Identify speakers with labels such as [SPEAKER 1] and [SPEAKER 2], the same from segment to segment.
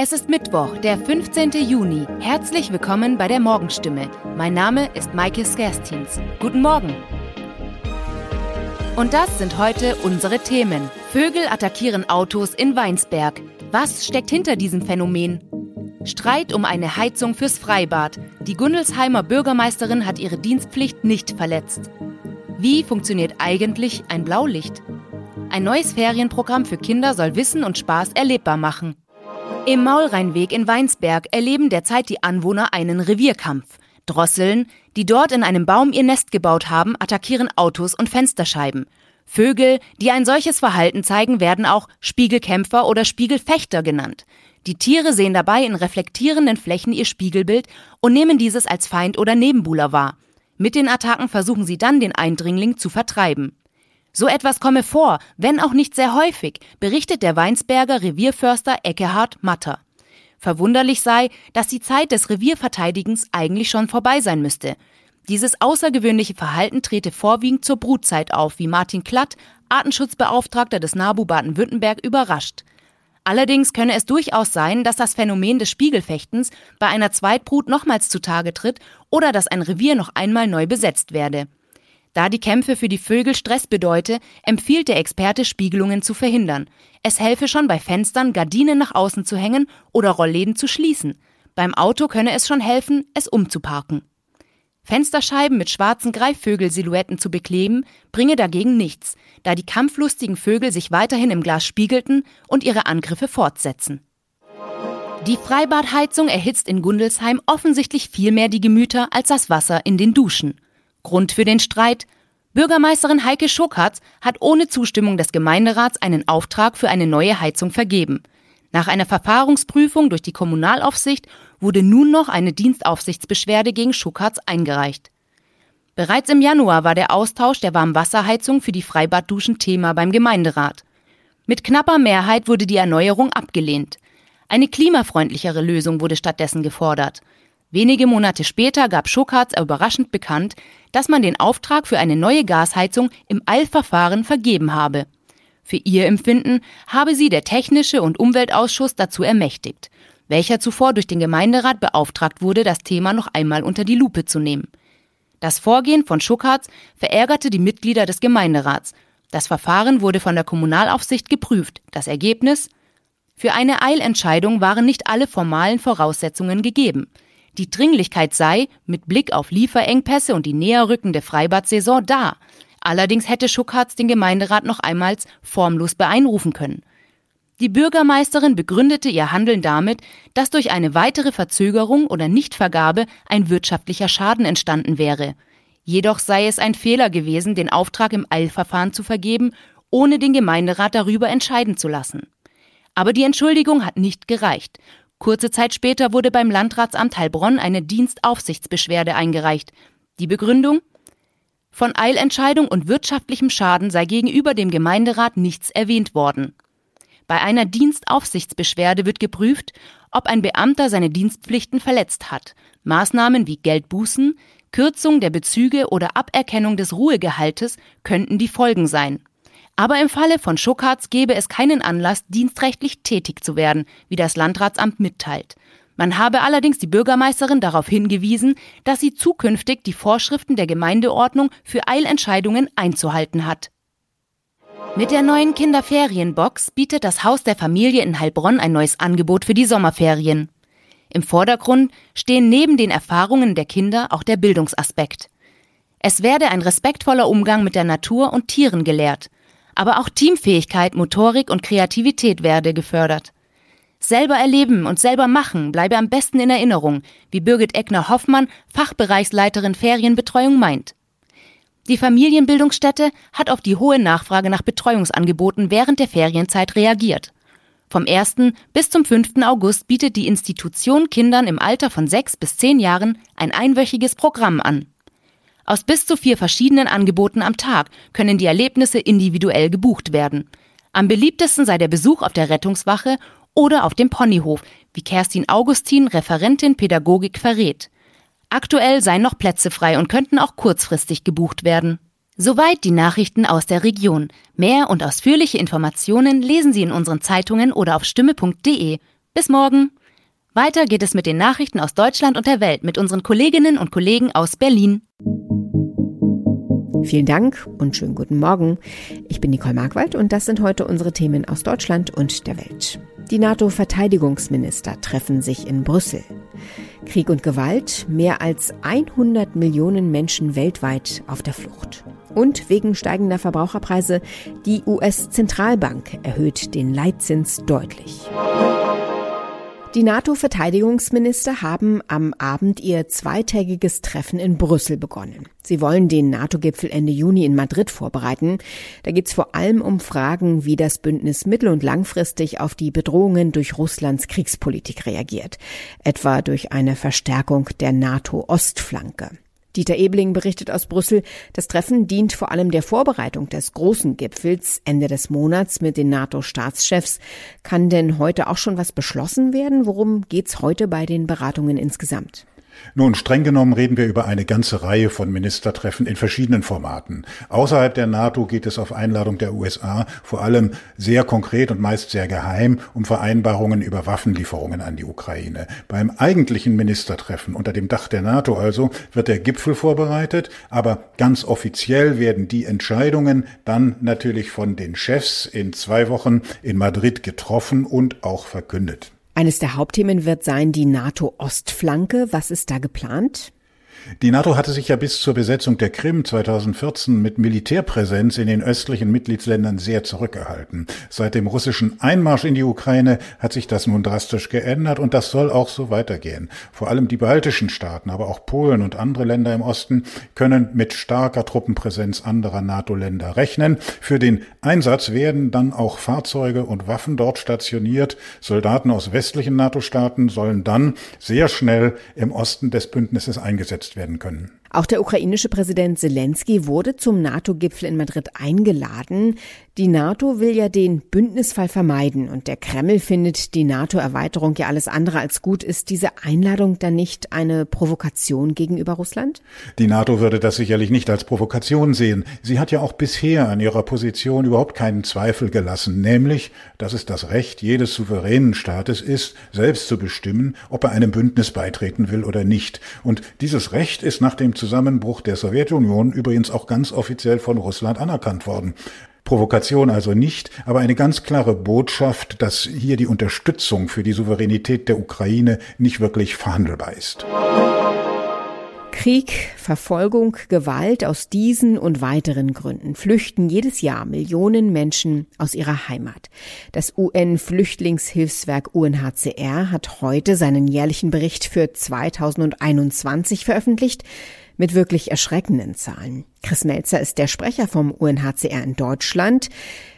[SPEAKER 1] Es ist Mittwoch, der 15. Juni. Herzlich willkommen bei der Morgenstimme. Mein Name ist Maike Skerstins. Guten Morgen. Und das sind heute unsere Themen. Vögel attackieren Autos in Weinsberg. Was steckt hinter diesem Phänomen? Streit um eine Heizung fürs Freibad. Die Gundelsheimer Bürgermeisterin hat ihre Dienstpflicht nicht verletzt. Wie funktioniert eigentlich ein Blaulicht? Ein neues Ferienprogramm für Kinder soll Wissen und Spaß erlebbar machen. Im Maulrheinweg in Weinsberg erleben derzeit die Anwohner einen Revierkampf. Drosseln, die dort in einem Baum ihr Nest gebaut haben, attackieren Autos und Fensterscheiben. Vögel, die ein solches Verhalten zeigen, werden auch Spiegelkämpfer oder Spiegelfechter genannt. Die Tiere sehen dabei in reflektierenden Flächen ihr Spiegelbild und nehmen dieses als Feind oder Nebenbuhler wahr. Mit den Attacken versuchen sie dann, den Eindringling zu vertreiben. So etwas komme vor, wenn auch nicht sehr häufig, berichtet der Weinsberger Revierförster Eckehard Matter. Verwunderlich sei, dass die Zeit des Revierverteidigens eigentlich schon vorbei sein müsste. Dieses außergewöhnliche Verhalten trete vorwiegend zur Brutzeit auf, wie Martin Klatt, Artenschutzbeauftragter des NABU Baden-Württemberg, überrascht. Allerdings könne es durchaus sein, dass das Phänomen des Spiegelfechtens bei einer Zweitbrut nochmals zutage tritt oder dass ein Revier noch einmal neu besetzt werde. Da die Kämpfe für die Vögel Stress bedeute, empfiehlt der Experte, Spiegelungen zu verhindern. Es helfe schon bei Fenstern, Gardinen nach außen zu hängen oder Rollläden zu schließen. Beim Auto könne es schon helfen, es umzuparken. Fensterscheiben mit schwarzen Greifvögelsilhouetten zu bekleben, bringe dagegen nichts, da die kampflustigen Vögel sich weiterhin im Glas spiegelten und ihre Angriffe fortsetzen. Die Freibadheizung erhitzt in Gundelsheim offensichtlich viel mehr die Gemüter als das Wasser in den Duschen. Grund für den Streit? Bürgermeisterin Heike Schokatz hat ohne Zustimmung des Gemeinderats einen Auftrag für eine neue Heizung vergeben. Nach einer Verfahrensprüfung durch die Kommunalaufsicht wurde nun noch eine Dienstaufsichtsbeschwerde gegen Schokatz eingereicht. Bereits im Januar war der Austausch der Warmwasserheizung für die Freibadduschen Thema beim Gemeinderat. Mit knapper Mehrheit wurde die Erneuerung abgelehnt. Eine klimafreundlichere Lösung wurde stattdessen gefordert. Wenige Monate später gab Schokatz überraschend bekannt, dass man den Auftrag für eine neue Gasheizung im Eilverfahren vergeben habe. Für ihr Empfinden habe sie der Technische und Umweltausschuss dazu ermächtigt, welcher zuvor durch den Gemeinderat beauftragt wurde, das Thema noch einmal unter die Lupe zu nehmen. Das Vorgehen von Schuckartz verärgerte die Mitglieder des Gemeinderats. Das Verfahren wurde von der Kommunalaufsicht geprüft. Das Ergebnis? Für eine Eilentscheidung waren nicht alle formalen Voraussetzungen gegeben. Die Dringlichkeit sei, mit Blick auf Lieferengpässe und die näherrückende Freibadsaison, da. Allerdings hätte Schuckhartz den Gemeinderat noch einmal formlos beeinrufen können. Die Bürgermeisterin begründete ihr Handeln damit, dass durch eine weitere Verzögerung oder Nichtvergabe ein wirtschaftlicher Schaden entstanden wäre. Jedoch sei es ein Fehler gewesen, den Auftrag im Eilverfahren zu vergeben, ohne den Gemeinderat darüber entscheiden zu lassen. Aber die Entschuldigung hat nicht gereicht. Kurze Zeit später wurde beim Landratsamt Heilbronn eine Dienstaufsichtsbeschwerde eingereicht. Die Begründung? Von Eilentscheidung und wirtschaftlichem Schaden sei gegenüber dem Gemeinderat nichts erwähnt worden. Bei einer Dienstaufsichtsbeschwerde wird geprüft, ob ein Beamter seine Dienstpflichten verletzt hat. Maßnahmen wie Geldbußen, Kürzung der Bezüge oder Aberkennung des Ruhegehaltes könnten die Folgen sein. Aber im Falle von Schuckartz gäbe es keinen Anlass, dienstrechtlich tätig zu werden, wie das Landratsamt mitteilt. Man habe allerdings die Bürgermeisterin darauf hingewiesen, dass sie zukünftig die Vorschriften der Gemeindeordnung für Eilentscheidungen einzuhalten hat. Mit der neuen Kinderferienbox bietet das Haus der Familie in Heilbronn ein neues Angebot für die Sommerferien. Im Vordergrund stehen neben den Erfahrungen der Kinder auch der Bildungsaspekt. Es werde ein respektvoller Umgang mit der Natur und Tieren gelehrt. Aber auch Teamfähigkeit, Motorik und Kreativität werde gefördert. Selber erleben und selber machen bleibe am besten in Erinnerung, wie Birgit Eckner-Hoffmann, Fachbereichsleiterin Ferienbetreuung meint. Die Familienbildungsstätte hat auf die hohe Nachfrage nach Betreuungsangeboten während der Ferienzeit reagiert. Vom 1. bis zum 5. August bietet die Institution Kindern im Alter von 6 bis 10 Jahren ein einwöchiges Programm an. Aus bis zu vier verschiedenen Angeboten am Tag können die Erlebnisse individuell gebucht werden. Am beliebtesten sei der Besuch auf der Rettungswache oder auf dem Ponyhof, wie Kerstin Augustin, Referentin Pädagogik, verrät. Aktuell seien noch Plätze frei und könnten auch kurzfristig gebucht werden. Soweit die Nachrichten aus der Region. Mehr und ausführliche Informationen lesen Sie in unseren Zeitungen oder auf stimme.de. Bis morgen. Weiter geht es mit den Nachrichten aus Deutschland und der Welt mit unseren Kolleginnen und Kollegen aus Berlin.
[SPEAKER 2] Vielen Dank und schönen guten Morgen. Ich bin Nicole Markwald und das sind heute unsere Themen aus Deutschland und der Welt. Die NATO-Verteidigungsminister treffen sich in Brüssel. Krieg und Gewalt, mehr als 100 Millionen Menschen weltweit auf der Flucht. Und wegen steigender Verbraucherpreise, die US-Zentralbank erhöht den Leitzins deutlich. Die NATO-Verteidigungsminister haben am Abend ihr zweitägiges Treffen in Brüssel begonnen. Sie wollen den NATO-Gipfel Ende Juni in Madrid vorbereiten. Da geht es vor allem um Fragen, wie das Bündnis mittel- und langfristig auf die Bedrohungen durch Russlands Kriegspolitik reagiert, etwa durch eine Verstärkung der NATO-Ostflanke. Dieter Ebling berichtet aus Brüssel, das Treffen dient vor allem der Vorbereitung des großen Gipfels Ende des Monats mit den NATO-Staatschefs. Kann denn heute auch schon was beschlossen werden? Worum geht's heute bei den Beratungen insgesamt?
[SPEAKER 3] Nun, streng genommen reden wir über eine ganze Reihe von Ministertreffen in verschiedenen Formaten. Außerhalb der NATO geht es auf Einladung der USA vor allem sehr konkret und meist sehr geheim um Vereinbarungen über Waffenlieferungen an die Ukraine. Beim eigentlichen Ministertreffen unter dem Dach der NATO also wird der Gipfel vorbereitet, aber ganz offiziell werden die Entscheidungen dann natürlich von den Chefs in zwei Wochen in Madrid getroffen und auch verkündet.
[SPEAKER 2] Eines der Hauptthemen wird sein die NATO-Ostflanke. Was ist da geplant?
[SPEAKER 3] Die NATO hatte sich ja bis zur Besetzung der Krim 2014 mit Militärpräsenz in den östlichen Mitgliedsländern sehr zurückgehalten. Seit dem russischen Einmarsch in die Ukraine hat sich das nun drastisch geändert und das soll auch so weitergehen. Vor allem die baltischen Staaten, aber auch Polen und andere Länder im Osten können mit starker Truppenpräsenz anderer NATO-Länder rechnen. Für den Einsatz werden dann auch Fahrzeuge und Waffen dort stationiert. Soldaten aus westlichen NATO-Staaten sollen dann sehr schnell im Osten des Bündnisses eingesetzt werden können.
[SPEAKER 2] Auch der ukrainische Präsident Zelensky wurde zum NATO-Gipfel in Madrid eingeladen. Die NATO will ja den Bündnisfall vermeiden und der Kreml findet die NATO-Erweiterung ja alles andere als gut. Ist diese Einladung dann nicht eine Provokation gegenüber Russland?
[SPEAKER 3] Die NATO würde das sicherlich nicht als Provokation sehen. Sie hat ja auch bisher an ihrer Position überhaupt keinen Zweifel gelassen, nämlich, dass es das Recht jedes souveränen Staates ist, selbst zu bestimmen, ob er einem Bündnis beitreten will oder nicht. Und dieses Recht ist nach dem Zusammenbruch der Sowjetunion übrigens auch ganz offiziell von Russland anerkannt worden. Provokation also nicht, aber eine ganz klare Botschaft, dass hier die Unterstützung für die Souveränität der Ukraine nicht wirklich verhandelbar ist.
[SPEAKER 2] Krieg, Verfolgung, Gewalt aus diesen und weiteren Gründen flüchten jedes Jahr Millionen Menschen aus ihrer Heimat. Das UN-Flüchtlingshilfswerk UNHCR hat heute seinen jährlichen Bericht für 2021 veröffentlicht mit wirklich erschreckenden Zahlen. Chris Melzer ist der Sprecher vom UNHCR in Deutschland.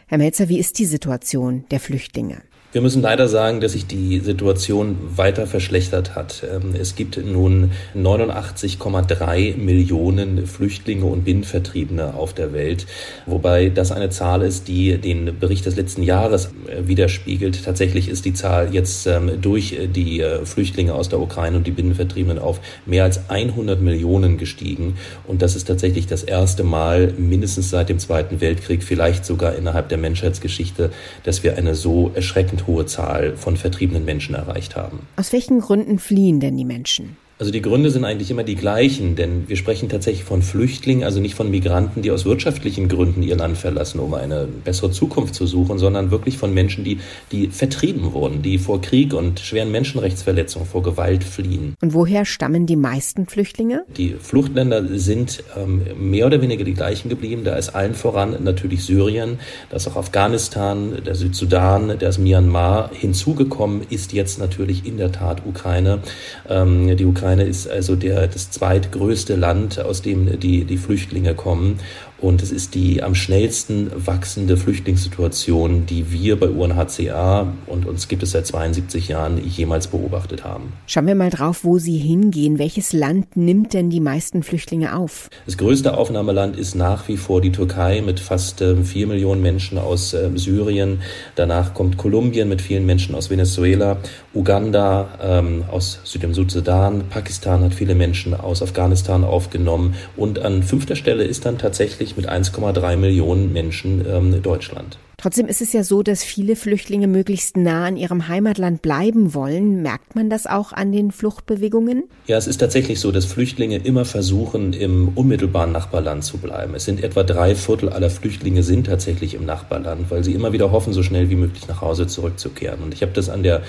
[SPEAKER 2] Herr Melzer, wie ist die Situation der Flüchtlinge?
[SPEAKER 4] Wir müssen leider sagen, dass sich die Situation weiter verschlechtert hat. Ähm, es gibt nun 89,3 Millionen Flüchtlinge und Binnenvertriebene auf der Welt, wobei das eine Zahl ist, die den Bericht des letzten Jahres äh, widerspiegelt. Tatsächlich ist die Zahl jetzt ähm, durch die äh, Flüchtlinge aus der Ukraine und die Binnenvertriebenen auf mehr als 100 Millionen gestiegen. Und das ist tatsächlich das erste Mal mindestens seit dem Zweiten Weltkrieg, vielleicht sogar innerhalb der Menschheitsgeschichte, dass wir eine so erschreckend hohe Zahl von vertriebenen Menschen erreicht haben.
[SPEAKER 2] Aus welchen Gründen fliehen denn die Menschen?
[SPEAKER 4] Also die Gründe sind eigentlich immer die gleichen, denn wir sprechen tatsächlich von Flüchtlingen, also nicht von Migranten, die aus wirtschaftlichen Gründen ihr Land verlassen, um eine bessere Zukunft zu suchen, sondern wirklich von Menschen, die, die vertrieben wurden, die vor Krieg und schweren Menschenrechtsverletzungen, vor Gewalt fliehen.
[SPEAKER 2] Und woher stammen die meisten Flüchtlinge?
[SPEAKER 4] Die Fluchtländer sind ähm, mehr oder weniger die gleichen geblieben. Da ist allen voran natürlich Syrien, da ist auch Afghanistan, der Südsudan, der ist Myanmar. Hinzugekommen ist jetzt natürlich in der Tat Ukraine. Ähm, die Ukraine Ukraine ist also der, das zweitgrößte Land, aus dem die, die Flüchtlinge kommen. Und es ist die am schnellsten wachsende Flüchtlingssituation, die wir bei UNHCR und uns gibt es seit 72 Jahren jemals beobachtet haben.
[SPEAKER 2] Schauen wir mal drauf, wo Sie hingehen. Welches Land nimmt denn die meisten Flüchtlinge auf?
[SPEAKER 4] Das größte Aufnahmeland ist nach wie vor die Türkei mit fast äh, vier Millionen Menschen aus äh, Syrien. Danach kommt Kolumbien mit vielen Menschen aus Venezuela, Uganda ähm, aus Süd- Südsudan, Pakistan hat viele Menschen aus Afghanistan aufgenommen und an fünfter Stelle ist dann tatsächlich mit 1,3 Millionen Menschen ähm, Deutschland.
[SPEAKER 2] Trotzdem ist es ja so, dass viele Flüchtlinge möglichst nah an ihrem Heimatland bleiben wollen. Merkt man das auch an den Fluchtbewegungen?
[SPEAKER 4] Ja, es ist tatsächlich so, dass Flüchtlinge immer versuchen, im unmittelbaren Nachbarland zu bleiben. Es sind etwa drei Viertel aller Flüchtlinge sind tatsächlich im Nachbarland, weil sie immer wieder hoffen, so schnell wie möglich nach Hause zurückzukehren. Und ich habe das an der,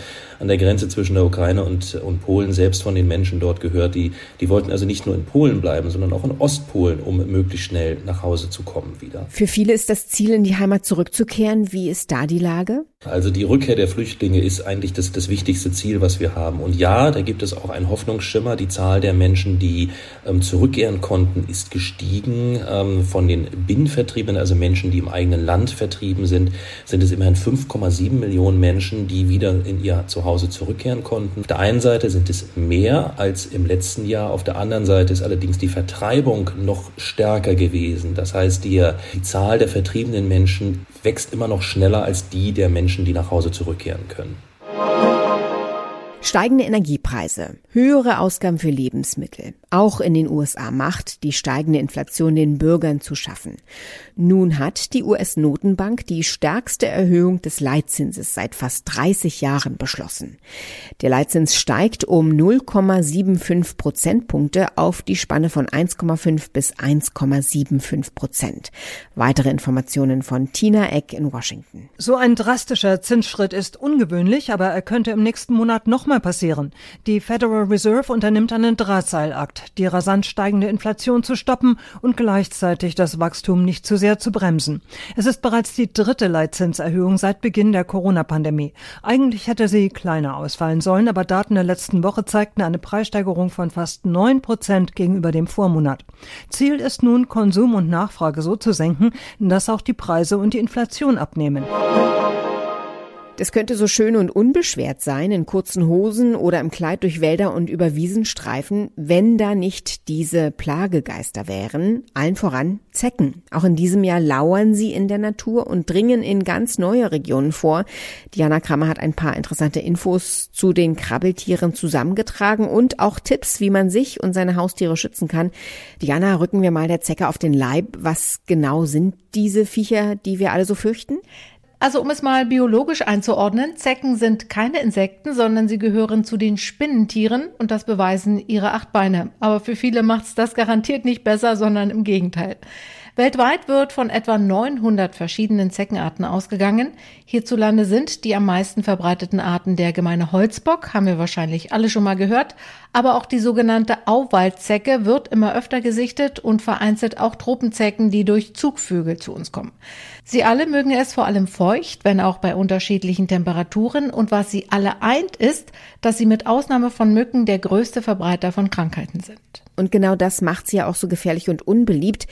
[SPEAKER 4] an der Grenze zwischen der Ukraine und, und Polen selbst von den Menschen dort gehört, die, die wollten also nicht nur in Polen bleiben, sondern auch in Ostpolen, um möglichst schnell nach Hause zu kommen wieder.
[SPEAKER 2] Für viele ist das Ziel, in die Heimat zurückzukehren. Wie ist da die Lage?
[SPEAKER 4] Also die Rückkehr der Flüchtlinge ist eigentlich das, das wichtigste Ziel, was wir haben. Und ja, da gibt es auch einen Hoffnungsschimmer. Die Zahl der Menschen, die ähm, zurückkehren konnten, ist gestiegen. Ähm, von den Binnenvertriebenen, also Menschen, die im eigenen Land vertrieben sind, sind es immerhin 5,7 Millionen Menschen, die wieder in ihr Zuhause zurückkehren konnten. Auf der einen Seite sind es mehr als im letzten Jahr. Auf der anderen Seite ist allerdings die Vertreibung noch stärker gewesen. Das heißt, die, die Zahl der vertriebenen Menschen wächst immer noch schneller als die der Menschen, die nach Hause zurückkehren können.
[SPEAKER 2] Steigende Energiepreise, höhere Ausgaben für Lebensmittel, auch in den USA macht die steigende Inflation den Bürgern zu schaffen. Nun hat die US-Notenbank die stärkste Erhöhung des Leitzinses seit fast 30 Jahren beschlossen. Der Leitzins steigt um 0,75 Prozentpunkte auf die Spanne von 1,5 bis 1,75 Prozent. Weitere Informationen von Tina Eck in Washington.
[SPEAKER 5] So ein drastischer Zinsschritt ist ungewöhnlich, aber er könnte im nächsten Monat noch mal passieren. Die Federal Reserve unternimmt einen Drahtseilakt, die rasant steigende Inflation zu stoppen und gleichzeitig das Wachstum nicht zu sehr zu bremsen. Es ist bereits die dritte Leitzinserhöhung seit Beginn der Corona-Pandemie. Eigentlich hätte sie kleiner ausfallen sollen, aber Daten der letzten Woche zeigten eine Preissteigerung von fast neun Prozent gegenüber dem Vormonat. Ziel ist nun, Konsum und Nachfrage so zu senken, dass auch die Preise und die Inflation abnehmen.
[SPEAKER 2] Das könnte so schön und unbeschwert sein, in kurzen Hosen oder im Kleid durch Wälder und über Wiesen streifen, wenn da nicht diese Plagegeister wären, allen voran Zecken. Auch in diesem Jahr lauern sie in der Natur und dringen in ganz neue Regionen vor. Diana Kramer hat ein paar interessante Infos zu den Krabbeltieren zusammengetragen und auch Tipps, wie man sich und seine Haustiere schützen kann. Diana, rücken wir mal der Zecke auf den Leib. Was genau sind diese Viecher, die wir alle so fürchten?
[SPEAKER 6] Also um es mal biologisch einzuordnen, Zecken sind keine Insekten, sondern sie gehören zu den Spinnentieren und das beweisen ihre acht Beine. Aber für viele macht's das garantiert nicht besser, sondern im Gegenteil. Weltweit wird von etwa 900 verschiedenen Zeckenarten ausgegangen. Hierzulande sind die am meisten verbreiteten Arten der gemeine Holzbock, haben wir wahrscheinlich alle schon mal gehört, aber auch die sogenannte Auwaldzecke wird immer öfter gesichtet und vereinzelt auch Tropenzecken, die durch Zugvögel zu uns kommen. Sie alle mögen es vor allem feucht, wenn auch bei unterschiedlichen Temperaturen und was sie alle eint ist, dass sie mit Ausnahme von Mücken der größte Verbreiter von Krankheiten sind.
[SPEAKER 2] Und genau das macht sie ja auch so gefährlich und unbeliebt.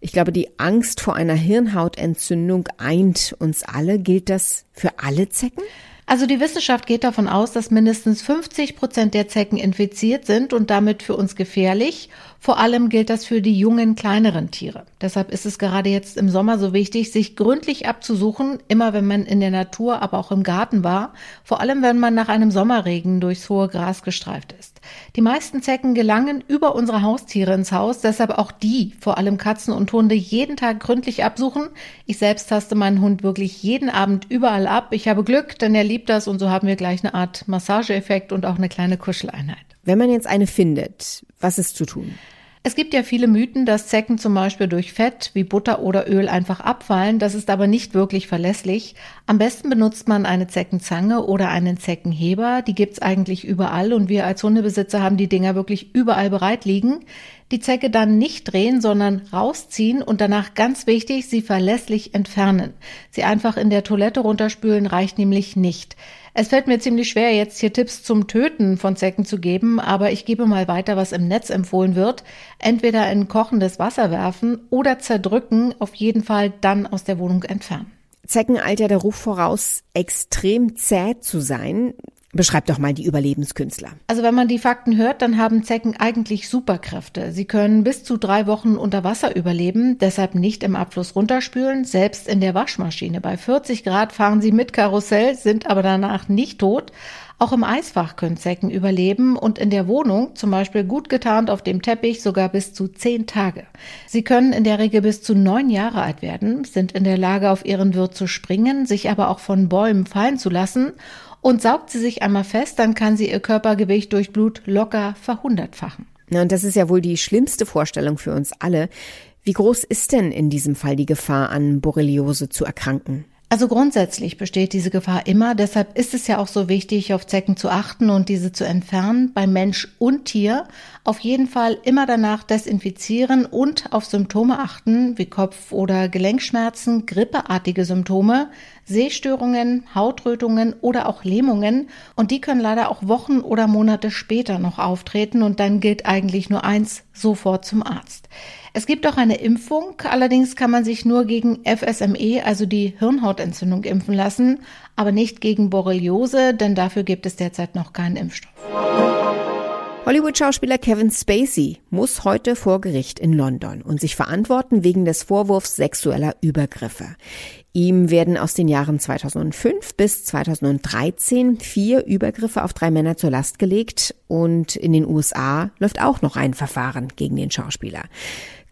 [SPEAKER 2] Ich glaube, die Angst vor einer Hirnhautentzündung eint uns alle. Gilt das für alle Zecken?
[SPEAKER 6] Also die Wissenschaft geht davon aus, dass mindestens 50 Prozent der Zecken infiziert sind und damit für uns gefährlich. Vor allem gilt das für die jungen, kleineren Tiere. Deshalb ist es gerade jetzt im Sommer so wichtig, sich gründlich abzusuchen, immer wenn man in der Natur, aber auch im Garten war. Vor allem, wenn man nach einem Sommerregen durchs hohe Gras gestreift ist. Die meisten Zecken gelangen über unsere Haustiere ins Haus, deshalb auch die, vor allem Katzen und Hunde, jeden Tag gründlich absuchen. Ich selbst taste meinen Hund wirklich jeden Abend überall ab. Ich habe Glück, denn er liebt das und so haben wir gleich eine Art Massageeffekt und auch eine kleine Kuscheleinheit.
[SPEAKER 2] Wenn man jetzt eine findet, was ist zu tun?
[SPEAKER 6] Es gibt ja viele Mythen, dass Zecken zum Beispiel durch Fett wie Butter oder Öl einfach abfallen. Das ist aber nicht wirklich verlässlich. Am besten benutzt man eine Zeckenzange oder einen Zeckenheber. Die gibt's eigentlich überall und wir als Hundebesitzer haben die Dinger wirklich überall bereit liegen. Die Zecke dann nicht drehen, sondern rausziehen und danach ganz wichtig, sie verlässlich entfernen. Sie einfach in der Toilette runterspülen reicht nämlich nicht. Es fällt mir ziemlich schwer, jetzt hier Tipps zum Töten von Zecken zu geben, aber ich gebe mal weiter, was im Netz empfohlen wird. Entweder in kochendes Wasser werfen oder zerdrücken, auf jeden Fall dann aus der Wohnung entfernen.
[SPEAKER 2] Zecken eilt ja der Ruf voraus, extrem zäh zu sein. Beschreib doch mal die Überlebenskünstler.
[SPEAKER 6] Also wenn man die Fakten hört, dann haben Zecken eigentlich Superkräfte. Sie können bis zu drei Wochen unter Wasser überleben, deshalb nicht im Abfluss runterspülen, selbst in der Waschmaschine. Bei 40 Grad fahren sie mit Karussell, sind aber danach nicht tot. Auch im Eisfach können Zecken überleben und in der Wohnung, zum Beispiel gut getarnt auf dem Teppich, sogar bis zu zehn Tage. Sie können in der Regel bis zu neun Jahre alt werden, sind in der Lage, auf ihren Wirt zu springen, sich aber auch von Bäumen fallen zu lassen und saugt sie sich einmal fest, dann kann sie ihr Körpergewicht durch Blut locker verhundertfachen.
[SPEAKER 2] Na, und das ist ja wohl die schlimmste Vorstellung für uns alle. Wie groß ist denn in diesem Fall die Gefahr, an Borreliose zu erkranken?
[SPEAKER 6] Also grundsätzlich besteht diese Gefahr immer. Deshalb ist es ja auch so wichtig, auf Zecken zu achten und diese zu entfernen, bei Mensch und Tier. Auf jeden Fall immer danach desinfizieren und auf Symptome achten, wie Kopf- oder Gelenkschmerzen, grippeartige Symptome, Sehstörungen, Hautrötungen oder auch Lähmungen. Und die können leider auch Wochen oder Monate später noch auftreten. Und dann gilt eigentlich nur eins, sofort zum Arzt. Es gibt auch eine Impfung, allerdings kann man sich nur gegen FSME, also die Hirnhautentzündung, impfen lassen, aber nicht gegen Borreliose, denn dafür gibt es derzeit noch keinen Impfstoff.
[SPEAKER 2] Hollywood-Schauspieler Kevin Spacey muss heute vor Gericht in London und sich verantworten wegen des Vorwurfs sexueller Übergriffe. Ihm werden aus den Jahren 2005 bis 2013 vier Übergriffe auf drei Männer zur Last gelegt und in den USA läuft auch noch ein Verfahren gegen den Schauspieler.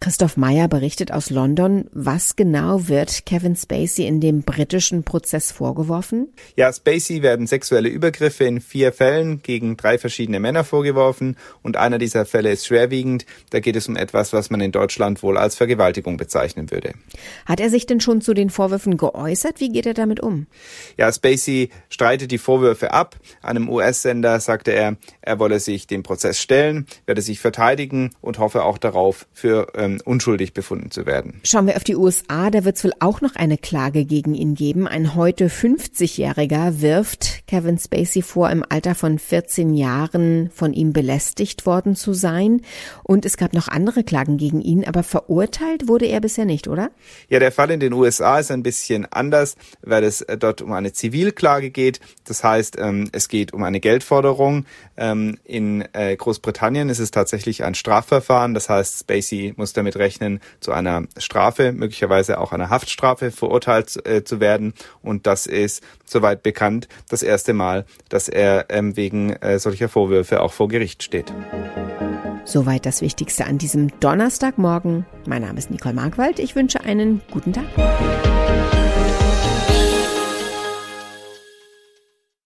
[SPEAKER 2] Christoph Meyer berichtet aus London. Was genau wird Kevin Spacey in dem britischen Prozess vorgeworfen?
[SPEAKER 7] Ja, Spacey werden sexuelle Übergriffe in vier Fällen gegen drei verschiedene Männer vorgeworfen und einer dieser Fälle ist schwerwiegend. Da geht es um etwas, was man in Deutschland wohl als Vergewaltigung bezeichnen würde.
[SPEAKER 2] Hat er sich denn schon zu den Vorwürfen geäußert? Wie geht er damit um?
[SPEAKER 7] Ja, Spacey streitet die Vorwürfe ab. Einem US-Sender sagte er, er wolle sich dem Prozess stellen, werde sich verteidigen und hoffe auch darauf, für ähm, ähm, unschuldig befunden zu werden.
[SPEAKER 2] Schauen wir auf die USA, da wird es wohl auch noch eine Klage gegen ihn geben. Ein heute 50-Jähriger wirft Kevin Spacey vor, im Alter von 14 Jahren von ihm belästigt worden zu sein. Und es gab noch andere Klagen gegen ihn, aber verurteilt wurde er bisher nicht, oder?
[SPEAKER 7] Ja, der Fall in den USA ist ein bisschen anders, weil es äh, dort um eine Zivilklage geht. Das heißt, ähm, es geht um eine Geldforderung. Ähm, in äh, Großbritannien ist es tatsächlich ein Strafverfahren. Das heißt, Spacey muss damit rechnen, zu einer Strafe, möglicherweise auch einer Haftstrafe verurteilt äh, zu werden. Und das ist, soweit bekannt, das erste Mal, dass er ähm, wegen äh, solcher Vorwürfe auch vor Gericht steht.
[SPEAKER 2] Soweit das Wichtigste an diesem Donnerstagmorgen. Mein Name ist Nicole Markwald. Ich wünsche einen guten Tag.